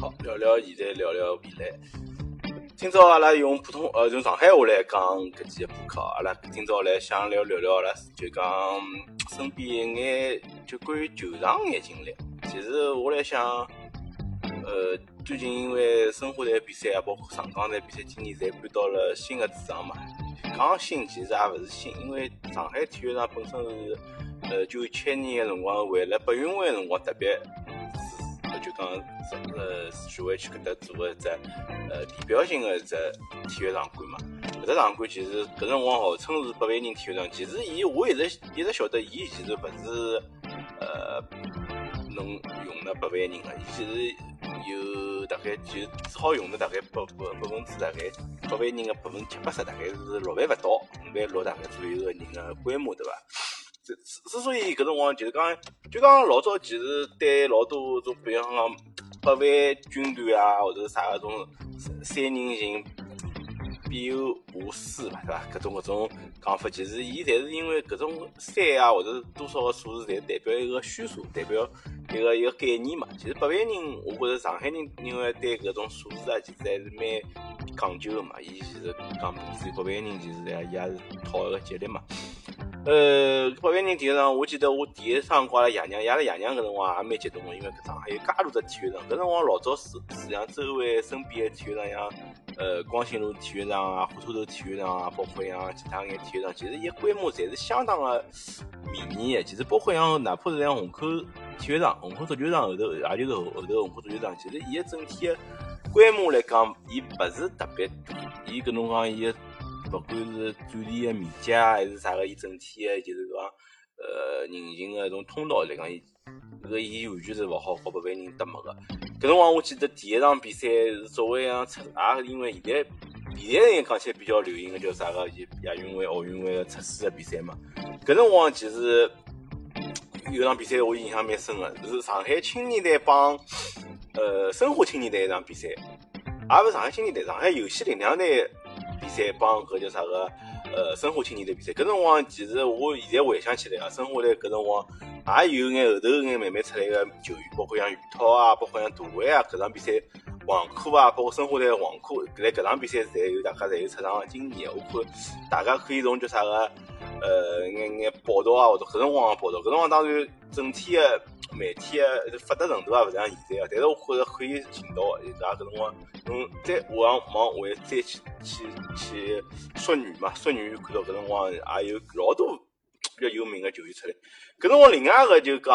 好，聊聊现在，聊聊未来。今朝阿拉用普通呃用上海话来讲搿几个播客，阿拉今朝来想聊聊聊阿拉就讲身边一眼就关于球场眼经历。其实我来想，呃，最近因为申花队比赛啊，包括上港队比赛，今年侪搬到了新的主场嘛。讲新其实也勿是新，因为上海体育场本身是呃九七年个辰光为了白运会辰光特别。就讲，呃，徐汇区搿搭做个一只，呃，地标性个一只体育场馆嘛。搿只场馆其实搿辰光号称是八万人体育场，其实伊我一直一直晓得，伊其实勿是，呃，能容纳八万人个，伊其实有大概就只好容纳大概百百百分之大概八万人个百分之七八十，大概是六万勿到，五万六大概左右个人个规模，对伐？之之所以搿辰光就是讲，就讲老早其实对老多种，比方讲八万军团啊，或者啥搿种三人行必有我师嘛，对伐？搿种搿种讲法，其实伊侪是因为搿种三啊，或者多少个数字，侪代表一个虚数，代表一个一个概念嘛。其实八万人，我觉着上海人因为对搿种数字啊，其实还是蛮讲究个嘛。伊其实讲至于八万人，其实也也是讨一个吉利嘛。呃，八万人体育场，我记得我第一趟跟阿拉爷娘，阿拉爷娘搿辰光也蛮激动个，因为搿上海有介多只体育场。搿辰光老早是是像周围身边个体育场，像呃光兴路体育场啊、火车头体育场啊，包括像其他眼体育场，其实伊规模侪是相当个迷你个。其实包括像哪怕是像虹口体育场、虹口足球场后头，也就是后后头虹口足球场，其实伊个整体个规模来讲，伊勿是特别大。伊搿侬讲伊个。不管是占地的面积啊，还是啥个，伊整体的，就是讲，呃，人行的种通道来讲，伊搿个伊完全是勿好和八万人搭没个。搿辰光我记得第一场比赛是作为像测，也是因为现在现在人讲起来比较流行的叫啥个，亚运会、奥运会的测试的比赛嘛。搿辰光其实有场比赛我印象蛮深个，是上海青年队帮呃申花青年队一场比赛，也勿是上海青年队，上海游戏力量队。比赛帮搿叫啥个？呃，申花青年队比赛，搿辰光其实我现在回想起来啊，申花队搿辰光也有眼后头眼慢慢出来个球员，包括像于涛啊，包括像杜威啊，搿场比赛黄科啊，包括申花队黄科，辣搿场比赛侪有大家侪有出场个经验。我看大家可以从叫啥个？呃，眼眼报道啊，或者搿辰光报道，搿辰光当然整体个媒体个发达程度也勿像现在啊，但是我觉着可以寻到，也搿辰光，侬，再往往回再去去去说女嘛，说女看到搿辰光也有老多比较有名个球员出来。搿辰光另外一个就讲，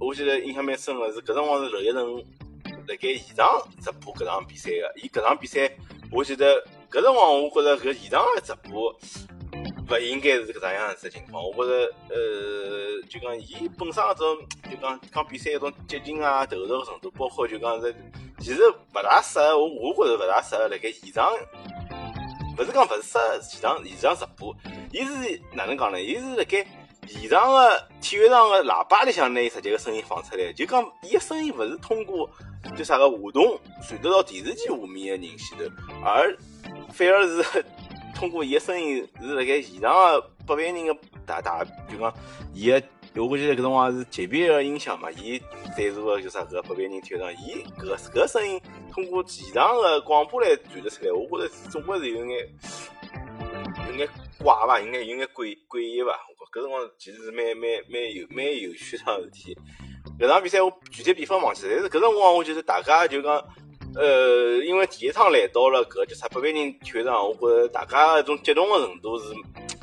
我记得印象蛮深个是搿辰光是娄一成辣盖现场直播搿场比赛个，伊搿场比赛我记得搿辰光我觉着搿现场个直播。勿应该是搿个样子情况，我觉着，呃，就讲伊本身搿种，就讲讲比赛一种激情啊、投入个程度，包括就讲是，其实勿大适合，我我觉着勿大适合辣盖现场，勿是讲勿是适合现场现场直播，伊是哪能讲呢？伊是辣盖现场个体育场个喇叭里向拿伊直接个声音放出来，就讲伊个声音勿是通过就啥个话筒传得到电视机下面个人前头，而反而是。通过伊个声音是辣盖现场个八万人个大大，就讲伊个，我记得搿辰光是级别个音响嘛，伊赞助个叫啥搿八万人体育场，伊搿搿声音通过现场个广播来传得出来，我觉着总归是有眼有眼怪伐，有眼有眼诡诡异伐？搿辰光其实是蛮蛮蛮有蛮有趣桩事体。搿场比赛我具体比分忘记，但是搿辰光我觉得大家就讲。呃，因为第一趟来到了搿叫啥八万人体育场，我觉着大家一种激动的程度是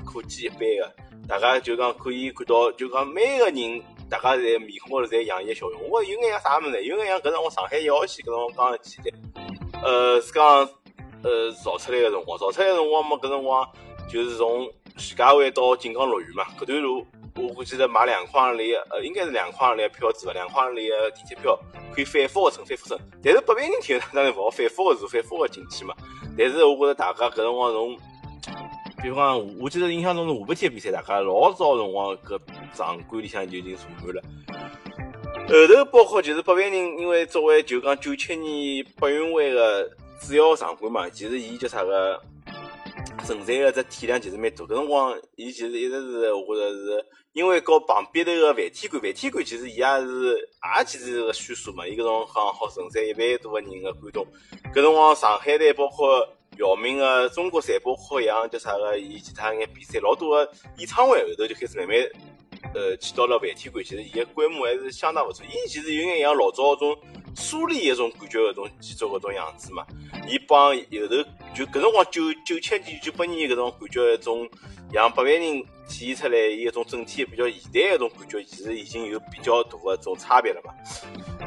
可见一斑的。大家就讲可以看到，就讲每个人，大家在面孔高头侪洋溢笑容。我有眼像啥物事？有眼像搿辰光上海一号线搿辰光刚刚起来，呃，是讲呃造出来个辰光，造出来个辰光嘛，搿辰光就是从徐家汇到锦江乐园嘛，搿段路。我记得买两块行钿，呃，应该是两块行钿票子吧，两块行钿的地铁票可以反复的乘，反复乘。但是八万人体育场当然勿好反复的坐，反复的进去嘛。但是我觉着大家搿辰光从，比方讲，我记得印象中是下半天比赛，大家老早辰光搿场馆里向就已经坐满了。后头包括就是八万人，因为作为就讲九七年八运会的主要场馆嘛，其实伊叫啥个？承载个只体量其实蛮大，搿辰光伊其实一直是我觉着是因为搞旁边头个饭体馆，饭体馆其实伊也是也其实是个虚数嘛，伊搿种好好承载一万多个人个观众。搿辰光上海队包括姚明个中国赛包括像叫啥个，伊其他眼比赛老多个演唱会后头就开始慢慢呃去到了饭天馆，其实伊个规模还是相当勿错。伊其实有眼像老早种苏联一种感觉搿种建筑搿种样子嘛。伊帮后头就搿辰光九九七年九八年搿种感觉一种像八万人体现出来伊一种整体比较现代一种感觉，其实已经有比较大个种差别了嘛。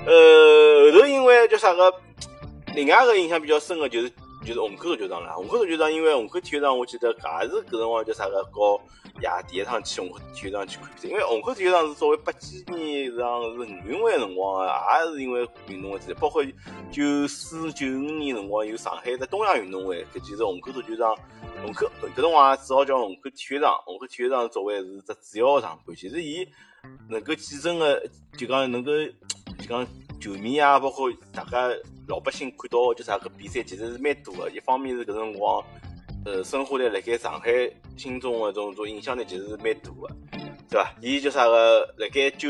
呃，后头因为叫啥个，另外一个印象比较深个就是就是虹口足球场了。虹口足球场因为虹口体育场，我记得也是搿辰光叫啥个搞。呀，第一趟去虹口体育场去看比赛，因为虹口体育场是作为八几年上是奥运会辰光，也是因为运动会之包括九四九五年辰光有上海的东亚运动会，搿其实虹口足球场，虹口搿辰光只好叫虹口体育场，虹口体育场作为是只主要场馆，其实伊能够继承个，就讲能够就讲球迷啊，包括大家老百姓看到就啥个比赛，其实是蛮多个。一方面是搿辰光。呃，申花队辣盖上海心中的种种影响力其实是蛮大的，对伐？伊叫啥个？辣盖九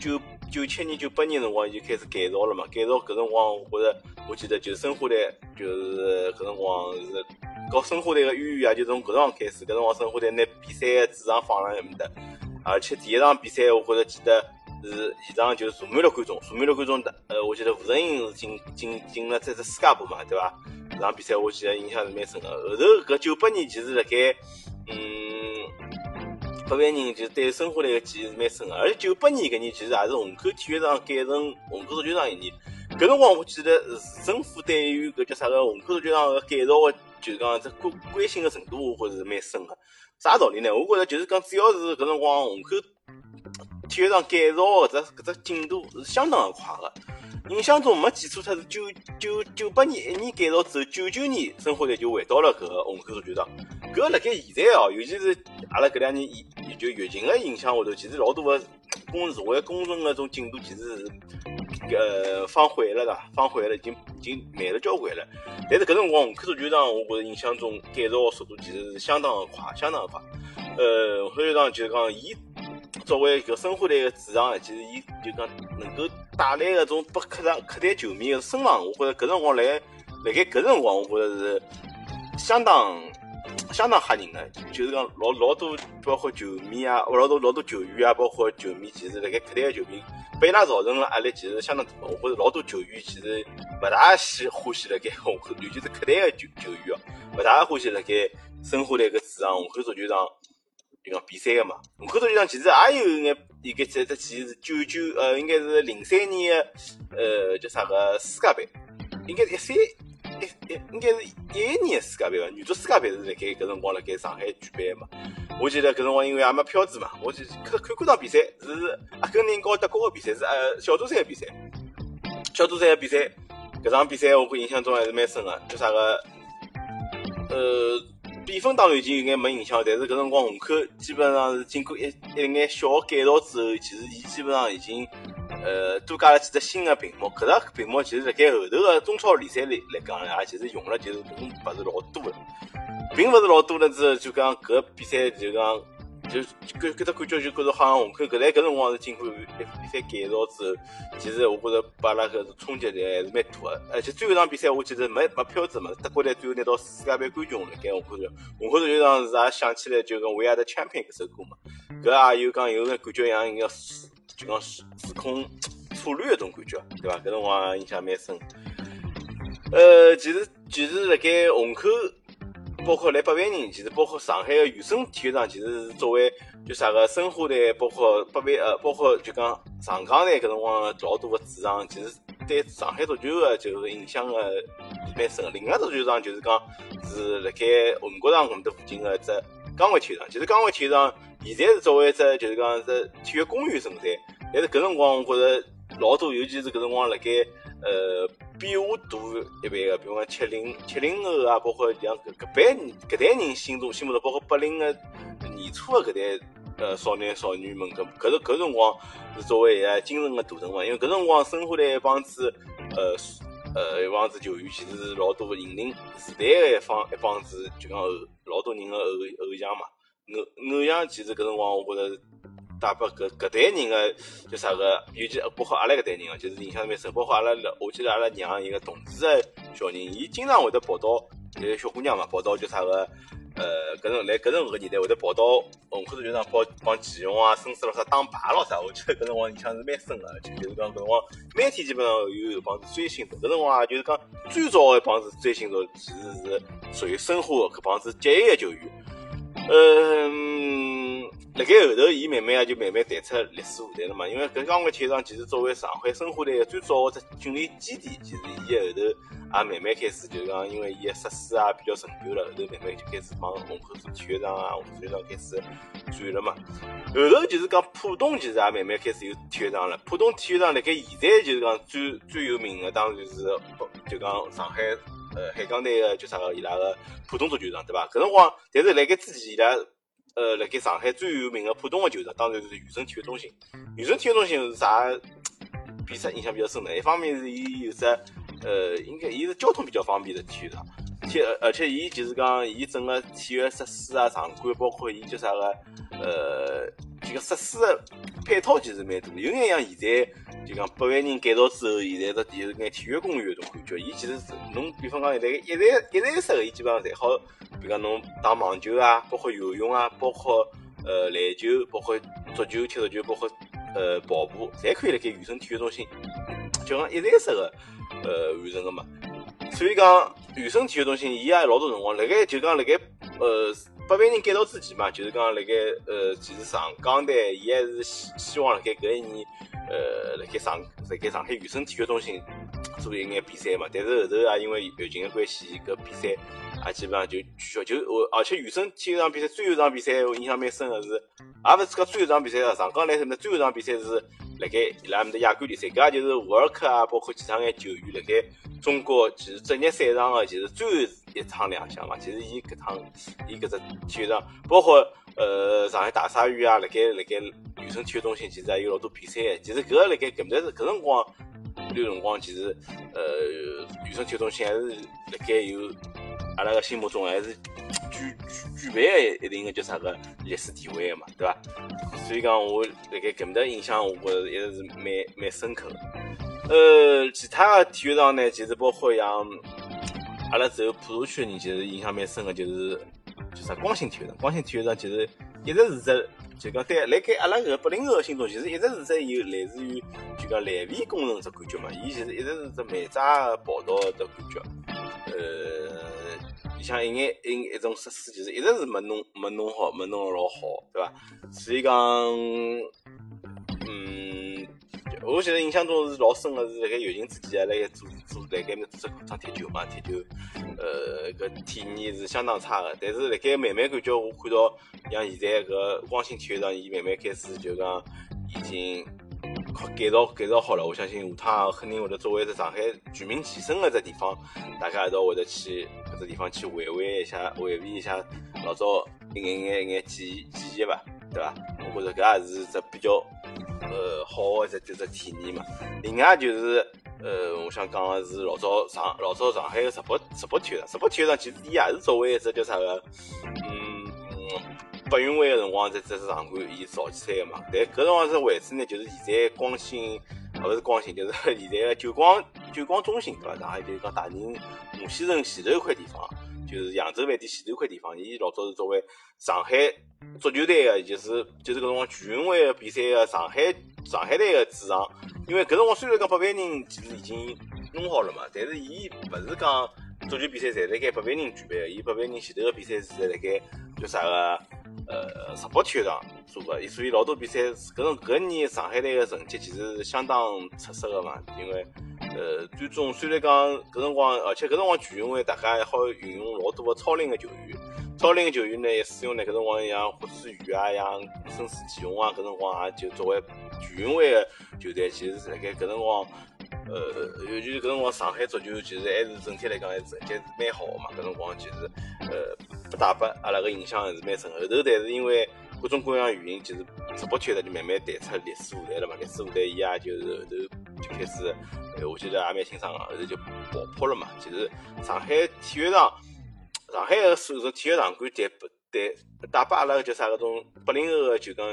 九九七年、九八年辰光，就开始改造了嘛。改造搿辰光，我觉着，我记得就申花队，就是搿辰光是搞申花队个渊源啊，就从搿辰光开始。搿辰光申花队拿比赛个主场放辣埃面搭，而且第一场比赛，我觉着记得是现场就坐满了观众，坐满了观众的。呃，我记得吴承英是进进进了这只世界杯嘛，对伐？这场比赛我记得印象是蛮深的。后头搿九八年其实辣盖，嗯，八万人就对申花队个记忆是蛮深的。而且九八年搿年其实也是虹口体育场改成虹口足球场一年。搿辰光我记得市政府对于搿叫啥个虹口足球场个改造个，就是讲这关关心个程度，我觉着是蛮深的。啥道理呢？我觉着就是讲，只要是搿辰光虹口体育场改造搿只搿只进度是相当的快个。印象中没记错，他是九九九八年一年改造之后，九九年申花队就回到了搿个虹口足球场。搿辣盖现在哦，尤其是阿拉搿两年疫就疫情个影响下头，其实老多个工社会工程个种进度其实是呃放缓了的，放缓了，已经已经慢了交关了。但是搿辰光虹口足球场，我觉着印象中改造速度其实是相当个快，相当个快。呃，虹口足球场就是讲伊。作为搿申花队个主场，其实伊就讲能够带来搿种拨客场客队球迷个声浪，我觉着搿辰光来辣盖搿辰光，我觉着是相当相当吓人个，就是讲老老多包括球迷啊，老多老多球员啊，包括球迷，其实辣盖客队个球迷，被伊拉造成个压力其实相当大。我觉着老多球员其实勿大喜欢喜辣盖虹口，尤其是客队个球球员哦，勿大欢喜辣盖申花队个主场虹口足球场。就讲比赛个嘛，虹口足球场其实也有眼一个这这其实是九九呃，应该是零三年个呃叫啥个世界杯，应该是一三一一应该是一一年个世界杯吧，女足世界杯是辣盖搿辰光辣盖上海举办个嘛。我记得搿辰光因为也没票子嘛，我就看看过场比赛，是阿根廷和德国个比赛，是呃小组赛个比赛，小组赛个比赛，搿场比赛我印象中还是蛮深个，叫啥个呃。比分当然已经有眼没影响，但是搿辰光虹口基本上是经过一一眼小改造之后，其实伊基本上已经呃多加了几只新的屏幕。搿只屏幕其实辣盖后头个中超联赛里来讲呢，也其实用了就是并勿是老多的，并勿是老多了之后，就讲搿比赛就讲。就搿搿只感觉就觉着好像虹口搿在搿辰光是经过一一番改造之后，其实我觉着把阿拉搿冲击力还是蛮大个。而且最后一场比赛我记得没没票子嘛，德国队最后拿到世界杯冠军了。该虹口队，虹口队场是也想起来就跟《We Are the Champion》搿首歌嘛，搿也有讲有个感觉像一个时就讲时时空错乱一种感觉，对伐？搿辰光印象蛮深。呃，其实其实辣盖虹口。包括来八万人，其实包括上海个原生体育场，其实是作为就啥个申花队，包括八万呃，包括就讲上港队搿辰光老多个主场，其实对上海足球个就是影响个蛮深。另外足球场就是讲是辣盖虹国场搿面搭附近个一只江湾体育场，其实江湾体育场现在是作为一只就是讲只体育公园存在，但是搿辰光我觉着老多，尤其是搿辰光辣盖呃。比我大一辈个，比如讲七零七零后啊，包括像搿搿辈搿代人心中心目中，包括八零个年初个搿代呃少男少女们，搿搿搿辰光是作为一个精神个图腾嘛。因为搿辰光生活在一帮子呃呃一帮子球员，其实是老多引领时代个一方一帮子，就讲老多人个偶偶像嘛。偶偶像其实搿辰光我觉着带拨搿搿代人个叫啥个，尤其包括阿拉搿代人哦，就是印象蛮深。包括阿拉，我记得阿拉娘一个同事个小人，伊经常会得跑到，个小姑娘嘛，跑到叫啥个。呃，搿种来搿种个年代会得跑到文化足球场帮帮祁勇啊、孙思咯啥打牌咯啥，我记得搿辰光印象是蛮深个，就就是讲搿辰光每天基本上有一帮子追星族，搿辰光啊就是讲最早个一帮子追星族其实是属于申花搿帮子职业球员。嗯，辣盖后头伊慢慢啊就慢慢淡出历史舞台了嘛，因为搿刚个体育场其实作为上海申花队个最早个只训练基地，其实伊后头。也慢慢开始，就是讲，因为伊个设施啊比较陈旧了，后头慢慢就开始往虹口市体育场啊、虹口体育场开始转了嘛。后头就是讲浦东其实也慢慢开始有体育场了。浦东体育场辣盖现在就是讲最最有名的，当然就是就讲上海呃海港队个叫啥个伊拉个浦东足球场，对伐？搿辰光，但是辣盖之前伊拉呃辣盖上海最有名个浦东个球场，当然是渝生体育中心。渝生体育中心是啥比赛印象比较深的？一方面是伊有只。呃，应该伊是交通比较方便的体育场，且而且伊就是讲，伊整个体育设施啊、场馆，包括伊叫啥个，呃，这个设施的配套其实蛮多，有眼像现在就讲百万人改造之后，现在的就是眼体育公园种感觉。伊其实是侬比方讲现在一站一站式个，伊基本上侪好，比如讲侬打网球啊，包括游泳啊，包括呃篮球，包括足球、踢足球，包括呃跑步，侪可以辣盖渝生体育中心，就讲一站式个。呃，完成个嘛，所以讲渝生体育中心，伊也老多辰光，辣盖就讲辣盖呃八万人改造之前嘛，就是讲辣盖呃，其实上港队伊还是希希望辣盖搿一年，呃，辣盖上辣盖上海渝生体育中心做一眼比赛嘛，但是后头也因为疫情的关系，搿比赛也基本上就取消。就我而且渝生体育场比赛最后一场比赛，我印象蛮深个是，也勿是讲最后一场比赛啊，上港来说呢，最后一场比赛是。辣盖伊拉面的亚冠联赛，搿也就是沃尔克啊，包括其他眼球员辣盖中国其实职业赛场个，其实最后一场亮相嘛。其实伊搿趟伊搿只体育场，包括呃上海大鲨鱼啊，辣盖辣盖渝生体育中心，其实也有老多比赛。其实搿辣盖搿段是搿辰光，段辰光其实呃渝生体育中心还是辣盖有阿拉个心目中还是 具具具备一定个叫啥个历史地位个嘛，对伐？所以讲，我辣盖搿面搭印象，我觉着一直是蛮蛮深刻。呃，其他的体育场呢，其实包括像 阿拉走普陀区的人，其实印象蛮深的，就是就啥光兴体育场。光兴体育场其实一直是只，就讲在辣盖阿拉搿个八零后心中，其实一直是只有类似于就讲烂尾工程只感觉嘛。伊其实一直是只漫渣跑道的感觉。呃。像一眼一一种设施，其实一直是没弄没弄好，没弄老好，对伐？所以讲，嗯，我现在印象中是老深个，是辣盖疫情之前啊，辣盖做做辣盖面做只场踢球嘛，踢球，呃，搿体验是相当差个。但是辣盖慢慢感觉，我看到像现在搿光兴体育场，伊慢慢开始就讲已经。改造改造好了，我相信下趟肯定会得作为一只上海全民健身个只地方，大家一道会得去搿只地方去回味一下，回味一下老早一眼眼一眼记忆记忆吧，对伐？我觉着搿也是只比较呃好个只只只体验嘛。另外就是呃，我想讲个是老早上老早上海个石博石博体育场，石博体育场其实伊也是作为一只叫啥个，嗯。奥运会个辰光，在这是场馆伊造起来个嘛。但搿辰光是位置呢，就是现在光兴，勿是光兴，就是 现在个九光九光中心，对伐？上海就是讲大宁马先生前头一块地方，就是扬州饭店前头一块地方。伊老早是作为上海足球队个，就是就是搿辰光全运会个比赛个上海上海队个主场。因为搿辰光虽然讲八万人其实已经弄好了嘛，但是伊勿是讲足球比赛侪辣盖八万人举办个，伊八万人前头个比赛是辣盖叫啥个？呃，石博体育场做个，所以老多比赛，搿搿年上海队个成绩其实是相当出色个嘛。因为呃，最终虽然讲搿辰光，而且搿辰光全运会大家还好运用老多个超龄个球员，超龄个球员呢也，使用呢搿辰光像霍思雨啊，像孙思齐勇啊，搿辰光也就作为全运会个球队，其实是辣盖搿辰光。呃，尤其是搿辰光上海足球其实还是整体来讲还是成绩蛮好个嘛。搿辰光其实呃不打拨阿拉个印象还是蛮深。后头但是因为各种各样原因，其实直播圈呢就慢慢淡出历史舞台了嘛。历史舞台伊也就是后头就开始，我记得也蛮清爽个，后头就爆破了嘛。其实上海体育场，上海个所有体育场馆，带带带拨阿拉个叫啥搿种八零后个就讲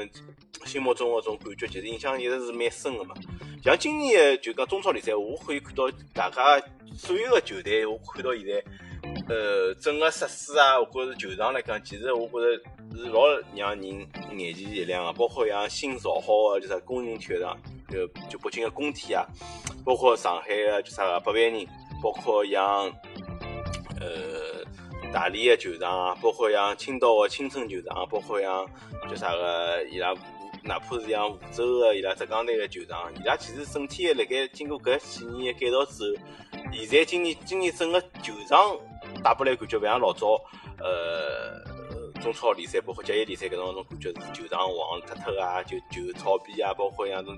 心目中个种感觉，其实印象一直是蛮深个嘛。像今年就讲中超联赛，我可以看到大家所有个球队，我看到现在，呃，整个设施啊，或者球场来讲，其实我觉着是老让人眼前一亮个。包括像新造好个，就啥工人体育场，就就北京个工体啊，包括上海个就啥个八万人，包括像呃大连个球场啊，包括像青岛个青春球场，包括像叫啥个伊拉。哪怕是像湖州个伊拉浙江队个球场，伊拉其实整体辣盖经过搿几年改造之后，现在今年今年整个球场打拨来感觉勿像老早，呃，中超联赛包括职业联赛搿种种感觉是球场黄脱脱啊，就就草皮啊，包括像种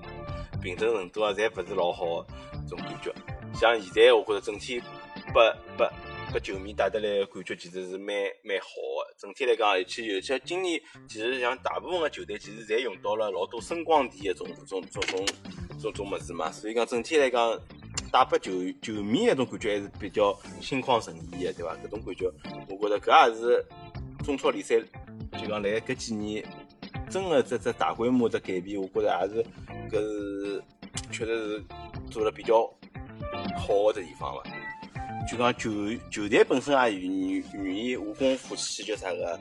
平整程度啊，侪勿是老好个种感觉。像现在我觉着整体拨拨。拨球迷带得来感觉其实是蛮蛮好。整体来讲，而且尤其今年，其实像大部分个球队，其实侪用到了老多声光电个种种种种种种物事嘛。所以讲整体来讲，带拨球球迷一种感觉还是比较心旷神怡个，对伐？搿种感觉，我觉着搿也是中超联赛就讲来搿几年真个这这大规模的改变，我觉着也是搿是 确实是做了比较好个只地方伐。就讲球球队本身也愿意愿意下功夫去叫啥个，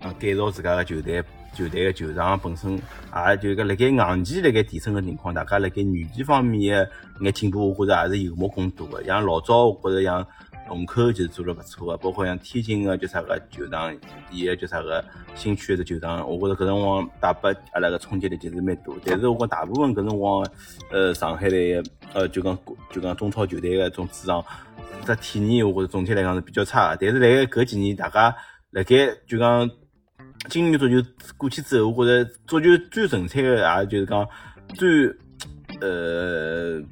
啊改造自家个球队球队个球场本身，也就个辣盖硬件辣盖提升个情况，大家辣盖软件方面个眼进步，我觉着也是有目共睹个。像老早，我觉着像。虹口就是做了不错个，包括像天津个叫啥个球场，伊个叫啥个新区个只球场，我觉着搿辰光带拨阿拉个冲击力其实蛮大。但是我讲大部分搿辰光，呃，上海队呃，就讲就讲中超球队个种主场，只体验我觉着总体来讲是比较差个。但是辣盖搿几年，大家辣盖就讲今年足球过去之后，我觉着足球最纯粹个，也就是讲最呃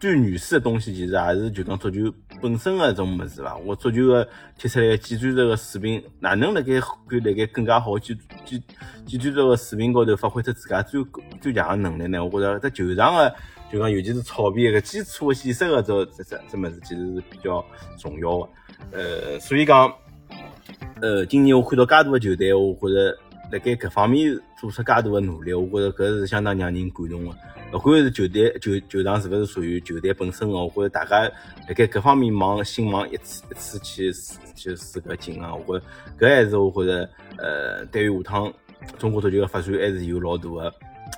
最原始个东西，其实也是就讲足球。本身个种物事伐，我足球个踢出来个技战术个水平，哪能辣盖可以辣盖更加好技技技战术个水平高头发挥出自家最最强个能力呢？我觉着在球场个，就讲尤其是草皮个基础的建设个这这这这物事，其实是比较重要个。呃，所以讲，呃，今年我看到介大个球队，我觉着辣盖搿方面做出介大个努力，我觉着搿是相当让人感动个。勿管是球队球球场是勿是属于球队本身个，我觉着大家辣盖各方面忙心忙一次一次去去使搿劲啊！我觉搿还是我觉着呃，对于下趟中国足球个发展还是有老大个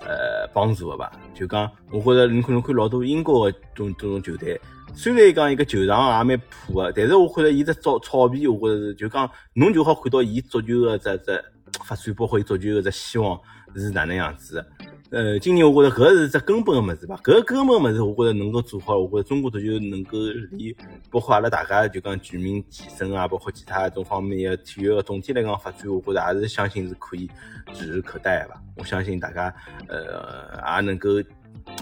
呃帮助的吧。就讲我觉着你可能看老多英国个种种种球队，虽然讲一个球场也蛮破的，但是我觉着伊只草草皮，我觉着是就讲侬就好看到伊足球个只只发展，包括伊足球个只希望是哪能样子。呃，今年我觉着搿是只根本个物事吧，搿根本物事，我觉着能够做好，我觉着中国足球能够离，包括阿拉大家就讲全民健身啊，包括其他种方面个体育个总体来讲发展，我觉着也是相信是可以指日可待的吧。我相信大家呃也能够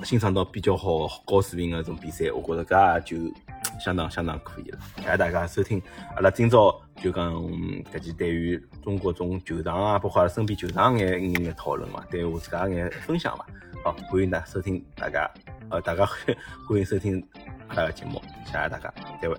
欣赏到比较好高水平个种比赛，我觉着搿也就。相当相当可以了，谢谢大家收听。阿拉今朝就讲搿期对于中国种球场啊，包括身边球场眼眼眼讨论嘛，对我自家眼分享嘛。好，欢迎大家收听大家，呃，大家欢迎收听阿拉个节目，谢谢大家，再会。